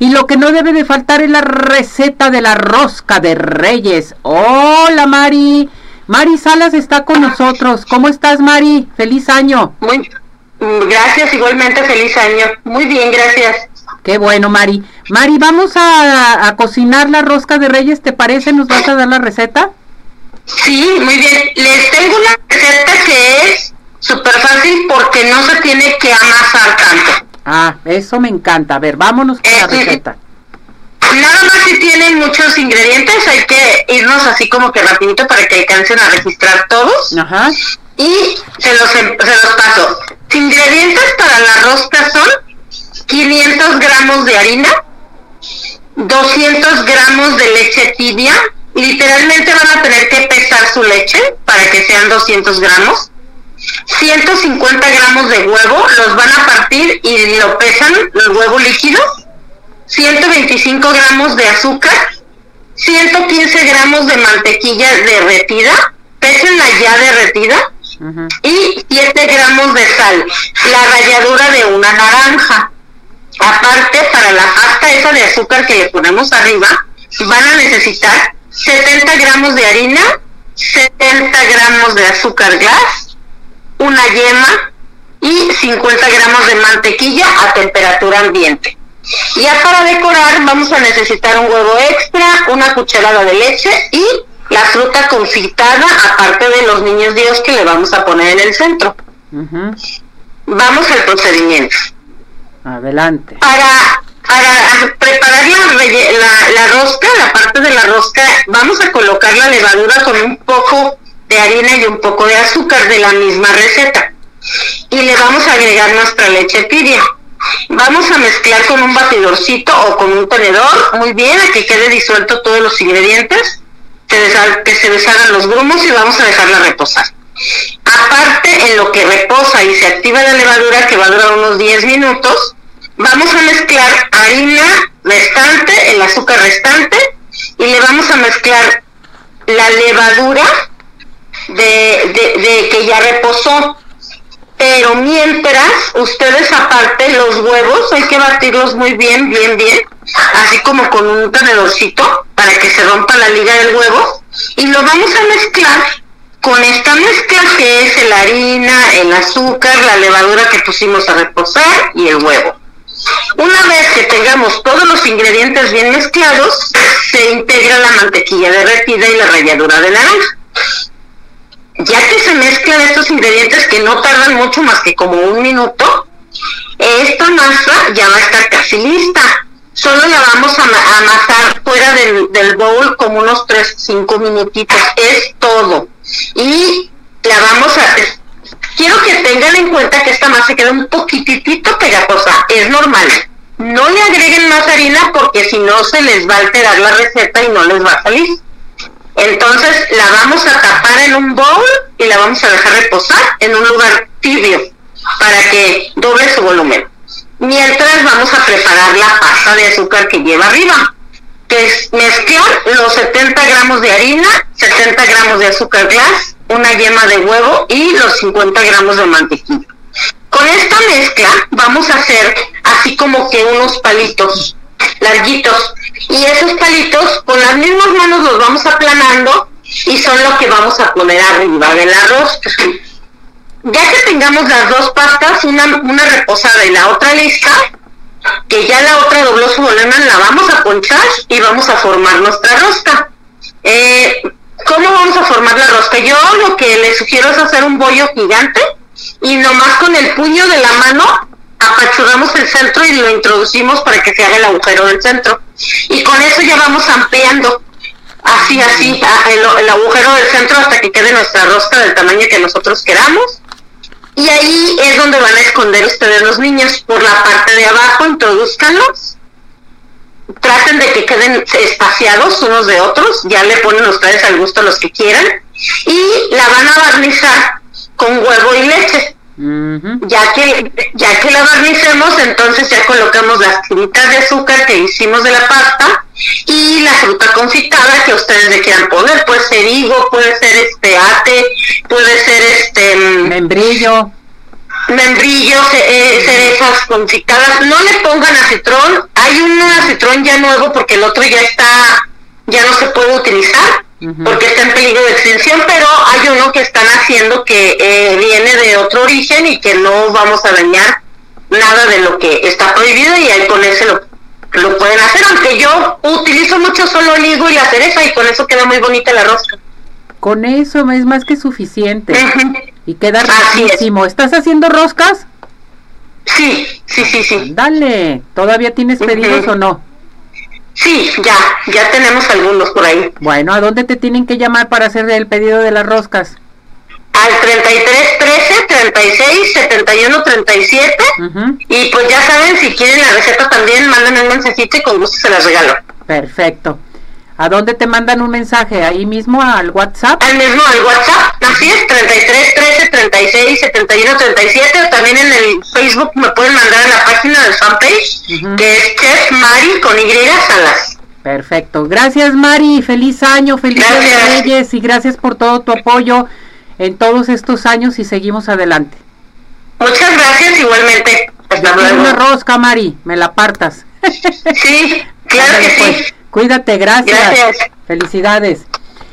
Y lo que no debe de faltar es la receta de la rosca de reyes. Hola Mari. Mari Salas está con nosotros. ¿Cómo estás Mari? Feliz año. Muy gracias, igualmente feliz año. Muy bien, gracias. Qué bueno, Mari. Mari, vamos a, a cocinar la rosca de reyes, ¿te parece? ¿Nos vas a dar la receta? Sí, muy bien. Les tengo una receta que es súper fácil porque no se tiene que amasar tanto. Ah, eso me encanta. A ver, vámonos con la Eh, receta. Nada más si tienen muchos ingredientes, hay que irnos así como que rapidito para que alcancen a registrar todos. Ajá. Y se los, em- se los paso. Ingredientes para la rosca son 500 gramos de harina, 200 gramos de leche tibia. Literalmente van a tener que pesar su leche para que sean 200 gramos. 150 gramos de huevo, los van a partir y lo pesan, el huevo líquido. 125 gramos de azúcar, 115 gramos de mantequilla derretida, pésenla ya derretida, y 7 gramos de sal, la ralladura de una naranja. Aparte, para la pasta esa de azúcar que le ponemos arriba, van a necesitar 70 gramos de harina, 70 gramos de azúcar glass, una yema y 50 gramos de mantequilla a temperatura ambiente. Ya para decorar vamos a necesitar un huevo extra, una cucharada de leche y la fruta confitada, aparte de los niños Dios que le vamos a poner en el centro. Vamos al procedimiento. Adelante. Para, para preparar la, la, la rosca, la parte de la rosca, vamos a colocar la levadura con un poco de harina y un poco de azúcar de la misma receta. Y le vamos a agregar nuestra leche tibia. Vamos a mezclar con un batidorcito o con un tenedor, muy bien, a que quede disuelto todos los ingredientes, que se deshagan los grumos y vamos a dejarla reposar. Aparte, en lo que reposa y se activa la levadura, que va a durar unos 10 minutos, vamos a mezclar harina restante, el azúcar restante, y le vamos a mezclar la levadura de, de- de que ya reposó. Pero mientras, ustedes aparte, los huevos hay que batirlos muy bien, bien, bien, así como con un tenedorcito para que se rompa la liga del huevo. Y lo vamos a mezclar con esta mezcla que es la harina, el azúcar, la levadura que pusimos a reposar y el huevo. Una vez que tengamos todos los ingredientes bien mezclados, se integra la mantequilla derretida y la ralladura de naranja. Ya que se mezclan estos ingredientes que no tardan mucho más que como un minuto, esta masa ya va a estar casi lista. Solo la vamos a ama- a amasar fuera del, del bowl como unos 3-5 minutitos. Es todo. Y la vamos a... Quiero que tengan en cuenta que esta masa queda un poquitito pegajosa. Es normal. No le agreguen más harina porque si no se les va a alterar la receta y no les va a salir. Entonces la vamos a tapar en un bowl y la vamos a dejar reposar en un lugar tibio para que doble su volumen. Mientras vamos a preparar la pasta de azúcar que lleva arriba, que es mezclar los 70 gramos de harina, 70 gramos de azúcar glass, una yema de huevo y los 50 gramos de mantequilla. Con esta mezcla vamos a hacer así como que unos palitos larguitos y esos palitos con las mismas manos los vamos aplanando y son lo que vamos a poner arriba del arroz. Ya que tengamos las dos pastas, una, una reposada y la otra lista, que ya la otra dobló su volumen, la vamos a ponchar y vamos a formar nuestra rosca. Eh, ¿Cómo vamos a formar la rosca? Yo lo que les sugiero es hacer un bollo gigante y nomás con el puño de la mano apachurramos el centro y lo introducimos para que se haga el agujero del centro. Y con eso ya vamos ampliando así, así, el, el agujero del centro hasta que quede nuestra rosca del tamaño que nosotros queramos. Y ahí es donde van a esconder ustedes los niños. Por la parte de abajo, introduzcanlos. Traten de que queden espaciados unos de otros. Ya le ponen ustedes al gusto los que quieran. Y la van a barnizar con huevo y leche. Ya que, ya que la barnicemos, entonces ya colocamos las tiritas de azúcar que hicimos de la pasta y la fruta confitada que ustedes le quieran poner. Puede ser higo, puede ser este ate, puede ser este mm, Membrillo. membrillos, eh, cerezas confitadas. No le pongan acitrón. Hay un acitrón ya nuevo porque el otro ya está, ya no se puede utilizar porque está en peligro de extinción, pero hay uno que están haciendo que eh, viene de otro origen y que no vamos a dañar nada de lo que está prohibido y ahí con ese lo, lo pueden hacer, aunque yo utilizo mucho solo el higo y la cereza y con eso queda muy bonita la rosca. Con eso es más que suficiente. Y queda riquísimo. ¿Estás haciendo roscas? Sí, sí, sí, sí. Dale, ¿todavía tienes pedidos o no? Sí, ya, ya tenemos algunos por ahí. Bueno, ¿a dónde te tienen que llamar para hacer el pedido de las roscas? Al 33 13 36 71 37 y pues ya saben, si quieren la receta también, manden un mensajito y con gusto se las regalo. Perfecto. ¿A dónde te mandan un mensaje? ¿Ahí mismo al WhatsApp? Al mismo, al WhatsApp, así es, 33 13 36 71 37 o también en el Facebook me pueden mandar a la página del fanpage que es Chef Mari con Y Salas. Perfecto. Gracias Mari, feliz año, feliz Reyes y gracias por todo tu apoyo en todos estos años y seguimos adelante. Muchas gracias igualmente. Hasta luego. Una rosca, Mari, me la apartas. Sí, claro que sí. Pues. Cuídate, gracias. Felicidades.